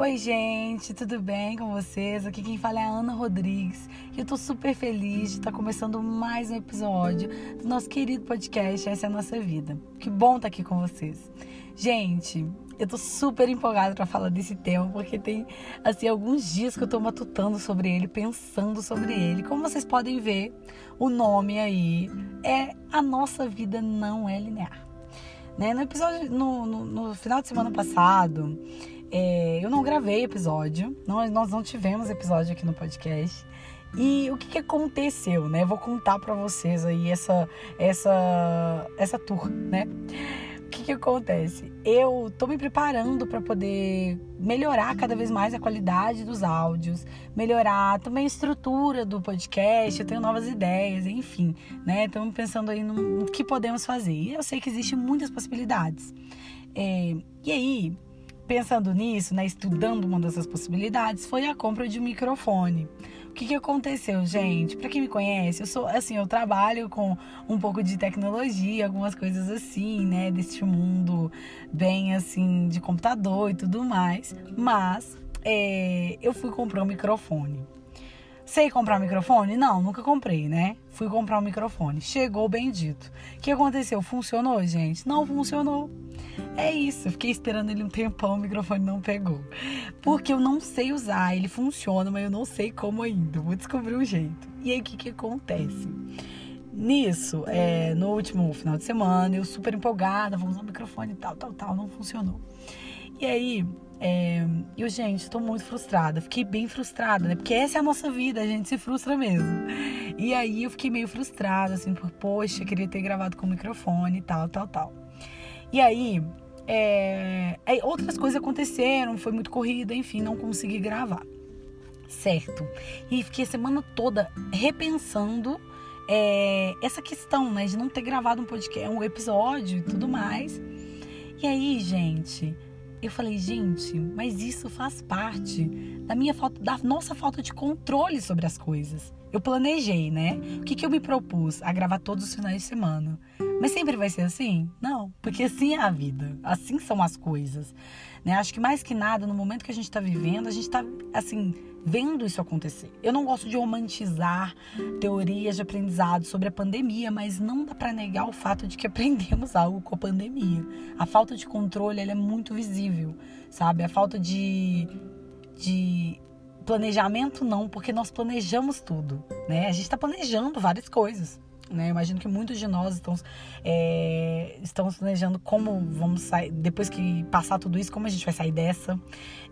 Oi, gente, tudo bem com vocês? Aqui quem fala é a Ana Rodrigues e eu tô super feliz de estar começando mais um episódio do nosso querido podcast Essa é a Nossa Vida. Que bom estar aqui com vocês. Gente, eu tô super empolgada para falar desse tema porque tem assim alguns dias que eu tô matutando sobre ele, pensando sobre ele. Como vocês podem ver, o nome aí é A Nossa Vida Não É Linear. Né? No episódio, no, no, no final de semana passado, é, eu não gravei episódio, nós, não tivemos episódio aqui no podcast. E o que, que aconteceu, né? vou contar para vocês aí essa essa essa tour, né? O que, que acontece? Eu tô me preparando para poder melhorar cada vez mais a qualidade dos áudios, melhorar também a estrutura do podcast. Eu tenho novas ideias, enfim, né? Estamos pensando aí no, no, que podemos fazer. E eu sei que existem muitas possibilidades. É, e aí, pensando nisso, né, estudando uma dessas possibilidades, foi a compra de um microfone. O que, que aconteceu, gente? Para quem me conhece, eu sou assim, eu trabalho com um pouco de tecnologia, algumas coisas assim, né, deste mundo bem assim de computador e tudo mais. Mas é, eu fui comprar um microfone. Sei comprar um microfone? Não, nunca comprei, né? Fui comprar um microfone. Chegou bendito. O que aconteceu? Funcionou, gente? Não funcionou. É isso, eu fiquei esperando ele um tempão, o microfone não pegou. Porque eu não sei usar, ele funciona, mas eu não sei como ainda. Vou descobrir um jeito. E aí o que, que acontece? Nisso, é, no último final de semana, eu super empolgada, vou usar o microfone e tal, tal, tal, não funcionou. E aí, é, eu, gente, estou muito frustrada. Fiquei bem frustrada, né? Porque essa é a nossa vida, a gente se frustra mesmo. E aí eu fiquei meio frustrada, assim, por, poxa, queria ter gravado com o microfone e tal, tal, tal. E aí, é, outras coisas aconteceram, foi muito corrida, enfim, não consegui gravar. Certo. E fiquei a semana toda repensando é, essa questão, né, de não ter gravado um podcast, um episódio e tudo mais. E aí, gente, eu falei, gente, mas isso faz parte da minha falta, da nossa falta de controle sobre as coisas. Eu planejei, né? O que, que eu me propus? A gravar todos os finais de semana. Mas sempre vai ser assim? Não, porque assim é a vida, assim são as coisas. Né? Acho que mais que nada, no momento que a gente está vivendo, a gente está, assim, vendo isso acontecer. Eu não gosto de romantizar teorias de aprendizado sobre a pandemia, mas não dá para negar o fato de que aprendemos algo com a pandemia. A falta de controle é muito visível, sabe? A falta de, de planejamento não, porque nós planejamos tudo, né? A gente está planejando várias coisas. Né? Eu imagino que muitos de nós estão, é, planejando como vamos sair, depois que passar tudo isso, como a gente vai sair dessa,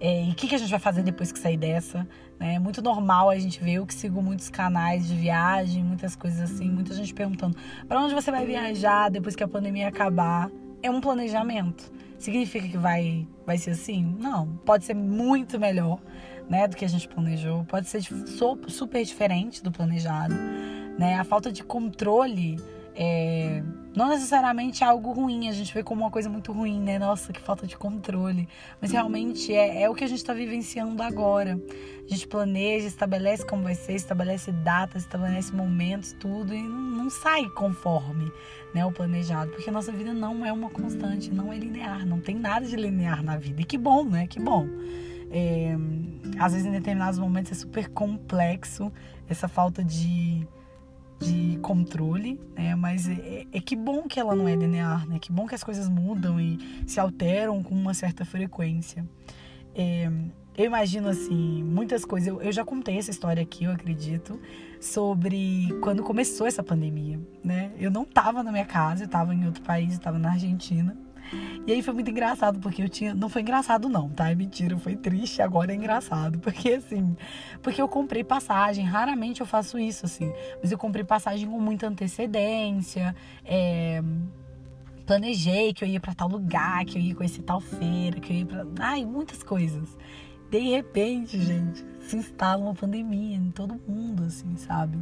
é, e o que, que a gente vai fazer depois que sair dessa. Né? É muito normal a gente ver, eu que sigo muitos canais de viagem, muitas coisas assim, muita gente perguntando para onde você vai viajar depois que a pandemia acabar. É um planejamento. Significa que vai, vai ser assim? Não. Pode ser muito melhor né, do que a gente planejou. Pode ser super diferente do planejado né? A falta de controle é, não necessariamente é algo ruim, a gente vê como uma coisa muito ruim, né? Nossa, que falta de controle. Mas realmente é, é o que a gente está vivenciando agora. A gente planeja, estabelece como vai ser, estabelece datas, estabelece momentos, tudo, e não, sai conforme né, o planejado. Porque a nossa vida não é uma constante, não é linear, não tem nada de linear na vida. E que bom, né? Que bom. É, às vezes, em determinados momentos, é super complexo essa falta de de controle, né? Mas é, é, que bom que ela não é linear, né? Que bom que as coisas mudam e se alteram com uma certa frequência. É, eu imagino assim, muitas coisas. Eu, eu já contei essa história aqui, eu acredito, sobre quando começou essa pandemia, né? Eu não estava na minha casa, eu estava em outro país, estava na Argentina. E aí foi muito engraçado, porque eu tinha. Não foi engraçado, não, tá? É mentira, foi triste, agora é engraçado. Porque assim. Porque eu comprei passagem, raramente eu faço isso, assim. Mas eu comprei passagem com muita antecedência. É planejei que eu ia para tal lugar, que eu ia conhecer tal feira, que eu ia para, ai, muitas coisas. De repente, gente, se instala uma pandemia em todo mundo, assim, sabe?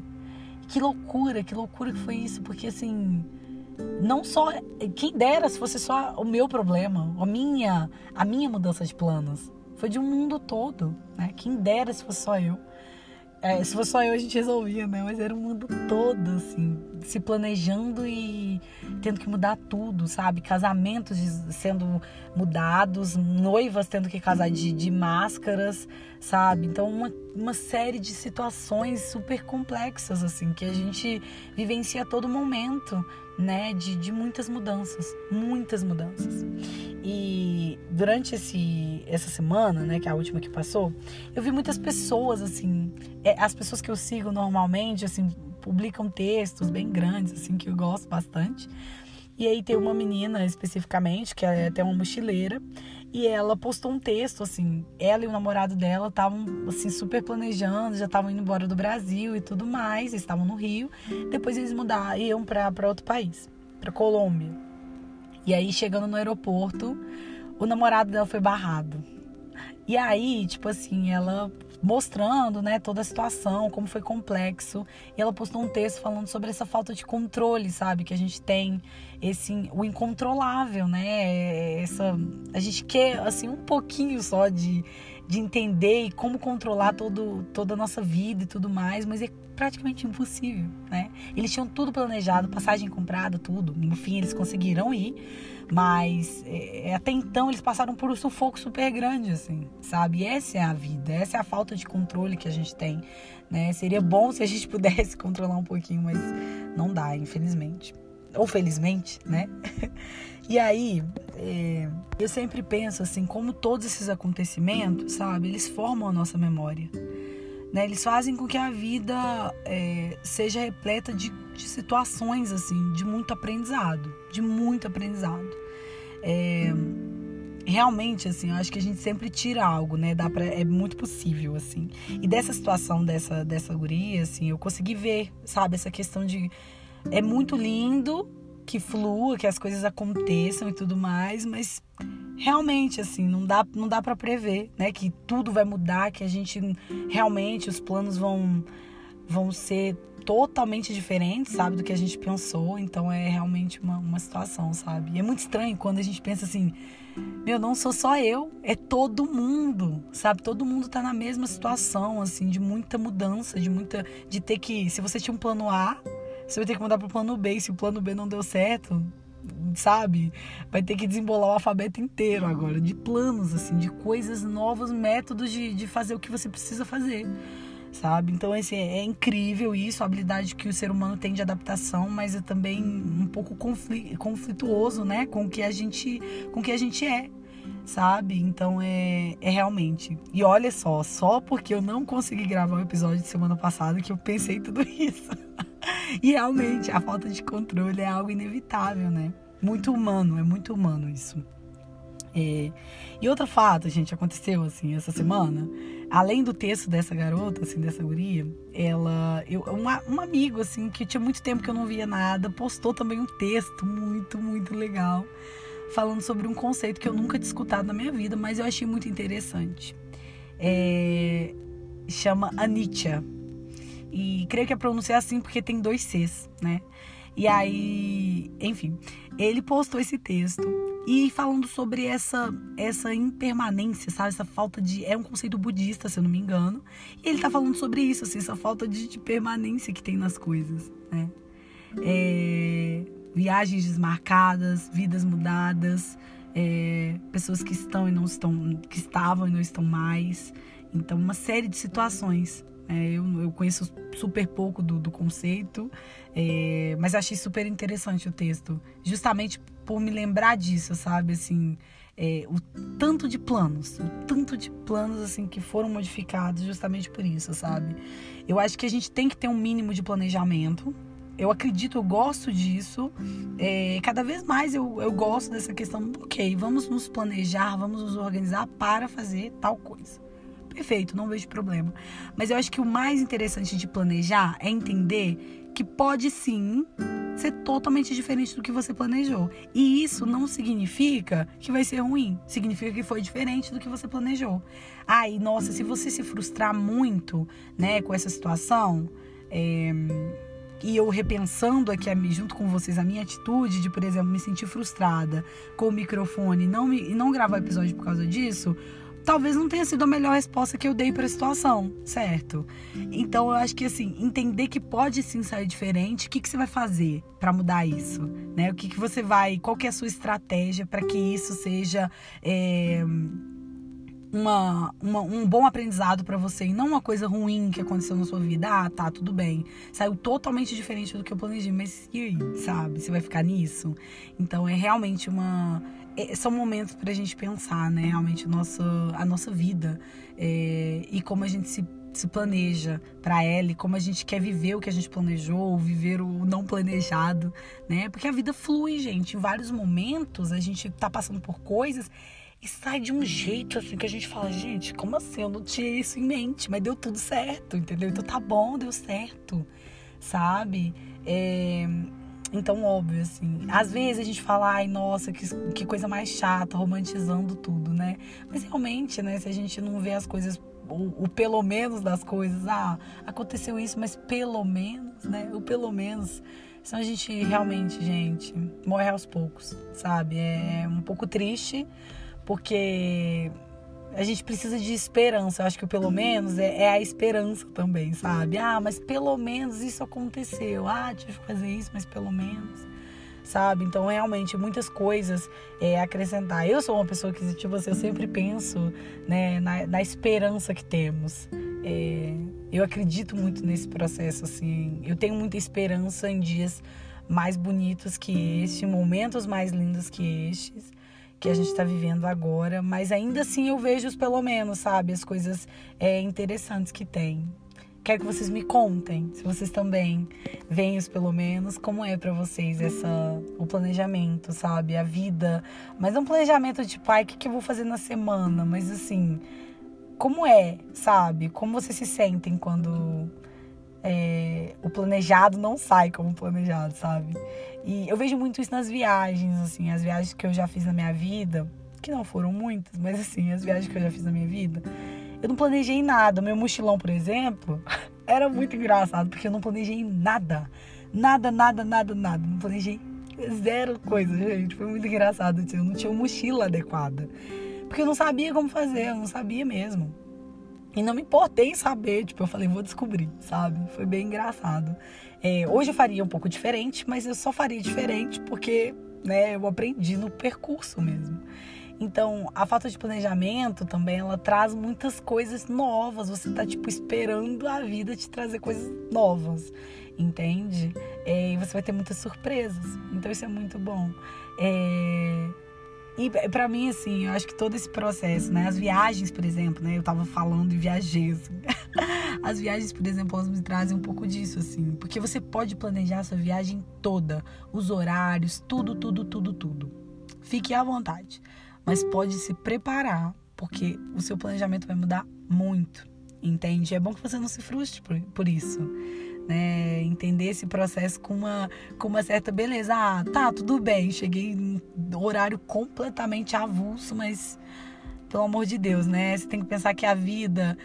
Que loucura, que loucura que foi isso, porque assim, não só quem dera se fosse só o meu problema, a minha, a minha mudança de planos. Foi de um mundo todo, né? Quem dera se fosse só eu. É, se fosse só eu, a gente resolvia, né? Mas era o mundo todo, assim, se planejando e tendo que mudar tudo, sabe? Casamentos sendo mudados, noivas tendo que casar de, de máscaras, sabe? Então, uma, uma série de situações super complexas, assim, que a gente vivencia a todo momento, né? De, de muitas mudanças, muitas mudanças. E durante esse, essa semana, né, que é a última que passou, eu vi muitas pessoas, assim, é, as pessoas que eu sigo normalmente, assim, publicam textos bem grandes, assim, que eu gosto bastante. E aí tem uma menina especificamente, que é até uma mochileira, e ela postou um texto, assim, ela e o namorado dela estavam, assim, super planejando, já estavam indo embora do Brasil e tudo mais, eles estavam no Rio, depois eles mudaram, iam para outro país, para Colômbia. E aí, chegando no aeroporto, o namorado dela foi barrado. E aí, tipo assim, ela mostrando, né, toda a situação, como foi complexo. E ela postou um texto falando sobre essa falta de controle, sabe, que a gente tem esse o incontrolável, né? Essa a gente quer assim um pouquinho só de de entender e como controlar todo, toda a nossa vida e tudo mais, mas é praticamente impossível, né? Eles tinham tudo planejado, passagem comprada, tudo. No fim, eles conseguiram ir, mas é, até então eles passaram por um sufoco super grande, assim, sabe? Essa é a vida, essa é a falta de controle que a gente tem, né? Seria bom se a gente pudesse controlar um pouquinho, mas não dá, infelizmente. Ou felizmente, né? E aí, é, eu sempre penso assim, como todos esses acontecimentos, sabe, eles formam a nossa memória. Né? Eles fazem com que a vida é, seja repleta de, de, situações, assim, de muito aprendizado. De muito aprendizado. É, realmente, assim, eu acho que a gente sempre tira algo, né? Dá pra, é muito possível, assim. E dessa situação dessa, dessa guria, assim, eu consegui ver, sabe, essa questão de. É muito lindo, que flua, que as coisas aconteçam e tudo mais, mas realmente assim, não dá não dá para prever, né, que tudo vai mudar, que a gente realmente os planos vão vão ser totalmente diferentes, sabe, do que a gente pensou. Então é realmente uma, uma situação, sabe? E é muito estranho quando a gente pensa assim, meu, não sou só eu, é todo mundo, sabe? Todo mundo tá na mesma situação, assim, de muita mudança, de muita. de ter que. Se você tinha um plano A, você vai ter que mudar pro plano B. Se o plano B não deu certo, sabe? Vai ter que desembolar o alfabeto inteiro agora, de planos, assim, de coisas novas, métodos de, de fazer o que você precisa fazer. Sabe? Então, assim, é incrível isso, a habilidade que o ser humano tem de adaptação, mas é também um pouco conflituoso, né? Com o que a gente, com o que a gente é, sabe? Então é, é realmente. E olha só, só porque eu não consegui gravar o episódio de semana passada que eu pensei tudo isso. e realmente, a falta de controle é algo inevitável, né? Muito humano, é muito humano isso. É... E outro fato, gente, aconteceu assim essa semana. Além do texto dessa garota, assim, dessa guria, ela. Eu, uma, um amigo, assim, que tinha muito tempo que eu não via nada, postou também um texto muito, muito legal, falando sobre um conceito que eu nunca tinha escutado na minha vida, mas eu achei muito interessante. É... Chama Anitia e creio que a pronúncia é assim porque tem dois Cs, né? E aí, enfim, ele postou esse texto e falando sobre essa essa impermanência, sabe? Essa falta de. É um conceito budista, se eu não me engano. E ele tá falando sobre isso, assim, essa falta de, de permanência que tem nas coisas, né? É, viagens desmarcadas, vidas mudadas, é, pessoas que estão e não estão, que estavam e não estão mais. Então, uma série de situações é, eu, eu, conheço super pouco do, do conceito, é, mas achei super interessante o texto, justamente por me lembrar disso, sabe? Assim, é, o tanto de planos, o tanto de planos assim que foram modificados justamente por isso, sabe? Eu acho que a gente tem que ter um mínimo de planejamento. Eu acredito, eu gosto disso. É, cada vez mais eu, eu gosto dessa questão. Ok, vamos nos planejar, vamos nos organizar para fazer tal coisa perfeito, não vejo problema. Mas eu acho que o mais interessante de planejar é entender que pode sim ser totalmente diferente do que você planejou. E isso não significa que vai ser ruim, significa que foi diferente do que você planejou. Ai, nossa, se você se frustrar muito, né, com essa situação, é, e eu repensando aqui junto com vocês a minha atitude de, por exemplo, me sentir frustrada com o microfone não, me, não gravar episódio por causa disso, talvez não tenha sido a melhor resposta que eu dei para a situação, certo? Então eu acho que assim, entender que pode sim sair diferente, o que, que você vai fazer para mudar isso, né? O que, que você vai, qual que é a sua estratégia para que isso seja é, uma, uma, um bom aprendizado para você e não uma coisa ruim que aconteceu na sua vida. Ah, tá, tudo bem. Saiu totalmente diferente do que eu planejei, mas e aí, sabe? Você vai ficar nisso? Então é realmente uma é, são momentos para a gente pensar, né, realmente a nossa, a nossa vida é, e como a gente se, se planeja para ela e como a gente quer viver o que a gente planejou, ou viver o não planejado, né? Porque a vida flui, gente. Em vários momentos a gente tá passando por coisas e sai de um jeito assim que a gente fala, gente, como assim? Eu não tinha isso em mente, mas deu tudo certo, entendeu? Então tá bom, deu certo, sabe? É, então, óbvio, assim. Às vezes a gente fala, ai, nossa, que, que coisa mais chata, romantizando tudo, né? Mas realmente, né, se a gente não vê as coisas, o, o pelo menos das coisas, ah, aconteceu isso, mas pelo menos, né? O pelo menos. Senão a gente realmente, gente, morre aos poucos, sabe? É um pouco triste, porque a gente precisa de esperança. Eu acho que pelo menos é, é, a esperança também, sabe? Ah, mas pelo menos isso aconteceu. Ah, tive que fazer isso, mas pelo menos. Sabe? Então, realmente, muitas coisas é, acrescentar. Eu sou uma pessoa que, tipo assim, eu sempre penso né, na, na esperança que temos. É, eu acredito muito nesse processo, assim. Eu tenho muita esperança em dias mais bonitos que este, momentos mais lindos que estes que a gente está vivendo agora, mas ainda assim eu vejo os pelo menos, sabe, as coisas é, interessantes que tem. Quero que vocês me contem, se vocês também veem os pelo menos, como é para vocês essa o planejamento, sabe, a vida, mas não um planejamento de pai, o que, que eu vou fazer na semana, mas assim, como é, sabe, como vocês se sentem quando é, o planejado não sai como planejado, sabe? E eu vejo muito isso nas viagens, assim, as viagens que eu já fiz na minha vida, que não foram muitas, mas assim, as viagens que eu já fiz na minha vida, eu não planejei nada. Meu mochilão, por exemplo, era muito engraçado, porque eu não planejei nada. Nada, nada, nada, nada. Não planejei zero coisa, gente. Foi muito engraçado. Eu não tinha mochila adequada. Porque eu não sabia como fazer, eu não sabia mesmo. E não me importei em saber, tipo, eu falei, vou descobrir, sabe? Foi bem engraçado. É, hoje eu faria um pouco diferente, mas eu só faria diferente porque, né, eu aprendi no percurso mesmo. Então, a falta de planejamento também, ela traz muitas coisas novas. Você tá, tipo, esperando a vida te trazer coisas novas, entende? É, e você vai ter muitas surpresas. Então, isso é muito bom. É e para mim, assim, eu acho que todo esse processo, né? As viagens, por exemplo, né? Eu tava falando e viajei, assim. As viagens, por exemplo, elas me trazem um pouco disso, assim. Porque você pode planejar a sua viagem toda. Os horários, tudo, tudo, tudo, tudo. Fique à vontade. Mas pode se preparar, porque o seu planejamento vai mudar muito. Entende? É bom que você não se frustre por, por isso né? Entender esse processo com uma, com uma certa beleza. Ah, tá, tudo bem, cheguei no horário completamente avulso, mas pelo amor de Deus, né? Você tem que pensar que a vida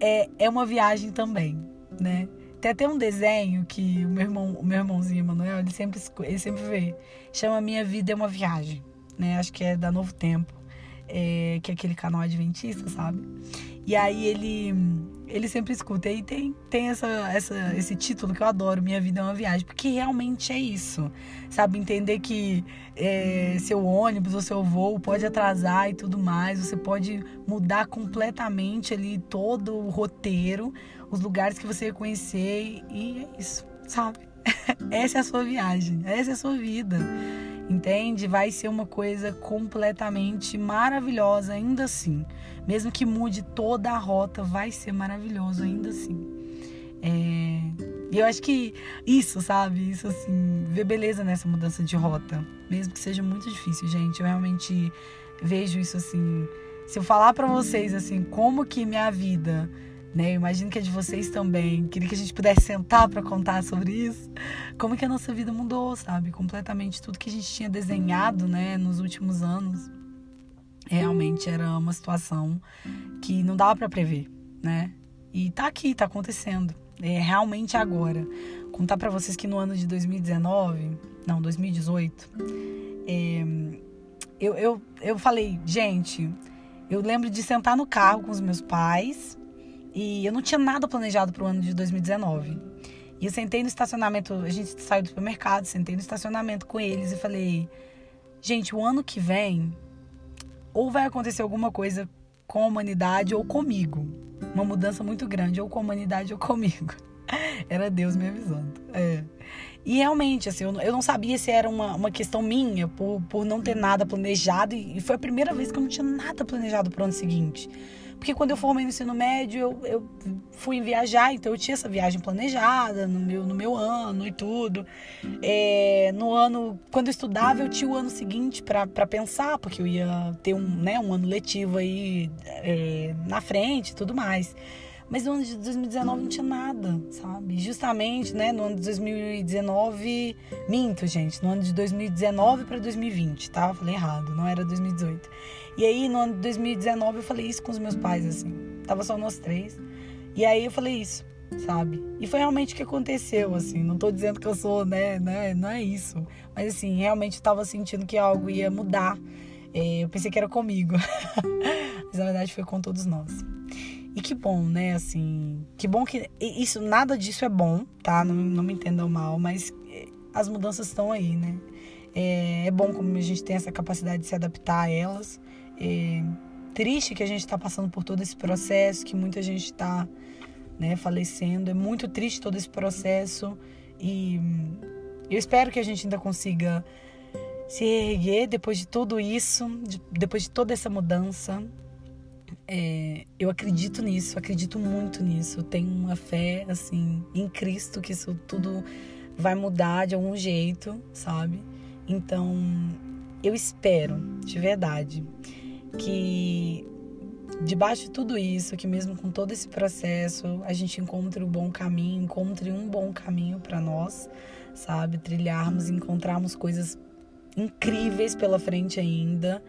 é, é uma viagem também, né? Tem até um desenho que o meu irmão, o meu irmãozinho Manuel, ele sempre, ele sempre vê. Chama Minha Vida é uma Viagem, né? Acho que é da Novo Tempo, é, que é aquele canal adventista, sabe? E aí ele ele sempre escuta. E tem, tem essa, essa, esse título que eu adoro, Minha Vida é uma Viagem, porque realmente é isso. Sabe, entender que é, seu ônibus ou seu voo pode atrasar e tudo mais, você pode mudar completamente ali todo o roteiro, os lugares que você conhecer, e é isso, sabe? essa é a sua viagem, essa é a sua vida entende? Vai ser uma coisa completamente maravilhosa ainda assim. Mesmo que mude toda a rota, vai ser maravilhoso ainda assim. É... E eu acho que isso, sabe? Isso assim, ver beleza nessa mudança de rota. Mesmo que seja muito difícil, gente. Eu realmente vejo isso assim. Se eu falar para vocês assim, como que minha vida né? Eu imagino que é de vocês também. Queria que a gente pudesse sentar para contar sobre isso. Como que a nossa vida mudou, sabe? Completamente tudo que a gente tinha desenhado, né, nos últimos anos. Realmente era uma situação que não dava para prever, né? E tá aqui, tá acontecendo. É realmente agora. Contar para vocês que no ano de 2019, não, 2018, é, eu, eu, eu falei, gente, Eu lembro de sentar no carro com os meus pais e eu não tinha nada planejado para o ano de 2019. E eu sentei no estacionamento, a gente saiu do supermercado, sentei no estacionamento com eles e falei: gente, o ano que vem, ou vai acontecer alguma coisa com a humanidade ou comigo. Uma mudança muito grande, ou com a humanidade ou comigo. Era Deus me avisando. É. E realmente, assim, eu, não sabia se era uma, uma questão minha, por, por não ter nada planejado. E, foi a primeira vez que eu não tinha nada planejado pro ano seguinte. Porque quando eu formei no ensino médio, eu, eu fui viajar, então eu tinha essa viagem planejada no meu, no meu ano e tudo. É, no ano, quando eu estudava, eu tinha o ano seguinte para pensar, porque eu ia ter um, né, um ano letivo aí é, na frente e tudo mais. Mas no ano de 2019 não tinha nada, sabe? Justamente, né, no ano de 2019, minto, gente, no ano de 2019 para 2020, tá? Falei errado, não era 2018. E aí, no ano de 2019, eu falei isso com os meus pais, assim. Tava só nós três. E aí eu falei isso, sabe? E foi realmente o que aconteceu, assim. Não tô dizendo que eu sou, né, né não é isso. Mas assim, realmente eu tava sentindo que algo ia mudar. É, eu pensei que era comigo. Mas na verdade foi com todos nós. E que bom, né? Assim, que bom que isso, nada disso é bom, tá? Não, não me entendam mal, mas eh, as mudanças estão aí, né? É, é bom como a gente tem essa capacidade de se adaptar a elas. É triste que a gente está passando por todo esse processo, que muita gente está né, falecendo. É muito triste todo esse processo e eu espero que a gente ainda consiga se erguer depois de tudo isso, de, depois de toda essa mudança, é, eu acredito nisso, acredito muito nisso. tenho uma fé, assim, em Cristo que isso tudo vai mudar de algum jeito, sabe? Então, eu espero, de verdade, que debaixo de tudo isso, que mesmo com todo esse processo, a gente encontre o bom caminho, encontre um bom caminho para nós, sabe? Trilharmos, encontrarmos coisas incríveis pela frente ainda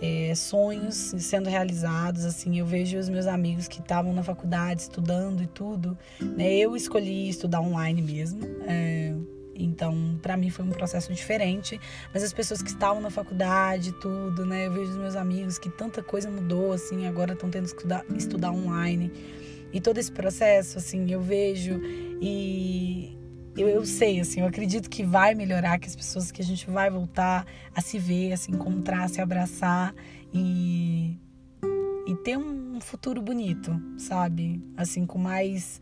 é, sonhos sendo realizados. Assim, eu vejo os meus amigos que estavam na faculdade estudando e tudo. Né? Eu escolhi estudar online mesmo. É, então, para mim foi um processo diferente, mas as pessoas que estavam na faculdade, tudo, né? Eu vejo os meus amigos que tanta coisa mudou, assim, agora estão tendo que estudar, estudar online. E todo esse processo, assim, eu vejo e eu, eu sei, assim, eu acredito que vai melhorar, que as pessoas, que a gente vai voltar a se ver, a se encontrar, a se abraçar e, e ter um futuro bonito, sabe? Assim, com mais,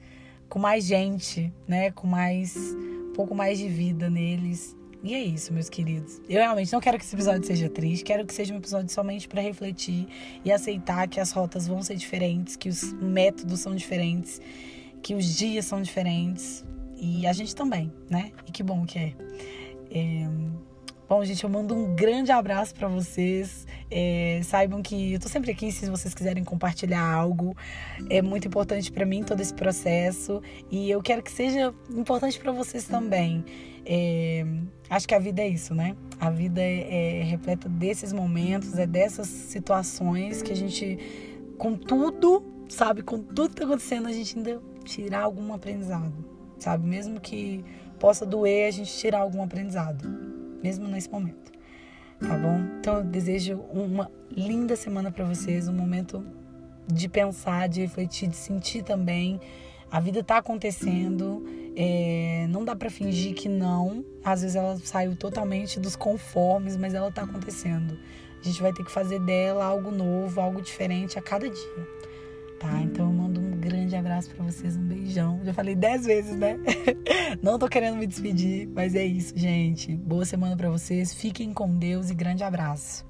com mais gente, né? Com mais, um pouco mais de vida neles. E é isso, meus queridos. Eu realmente não quero que esse episódio seja triste, quero que seja um episódio somente para refletir e aceitar que as rotas vão ser diferentes, que os métodos são diferentes, que os dias são diferentes, e a gente também, né? E que bom que é. é... Bom, gente, eu mando um grande abraço para vocês. É, saibam que eu tô sempre aqui se vocês quiserem compartilhar algo. É muito importante para mim todo esse processo e eu quero que seja importante para vocês também. É, acho que a vida é isso, né? A vida é, é repleta desses momentos, é dessas situações que a gente, com tudo, sabe, com tudo que tá acontecendo, a gente ainda tirar algum aprendizado sabe? Mesmo que possa doer, a gente tirar algum aprendizado, mesmo nesse momento, tá bom? Então eu desejo uma linda semana para vocês, um momento de pensar, de refletir, de sentir também. A vida tá acontecendo, é, não dá para fingir que não. Às vezes ela saiu totalmente dos conformes, mas ela tá acontecendo. A gente vai ter que fazer dela algo novo, algo diferente a cada dia. Tá? Então eu grande abraço para vocês, um beijão. Já falei dez vezes, né? Não tô querendo me despedir, mas é isso, gente. Boa semana para vocês. Fiquem com Deus e grande abraço.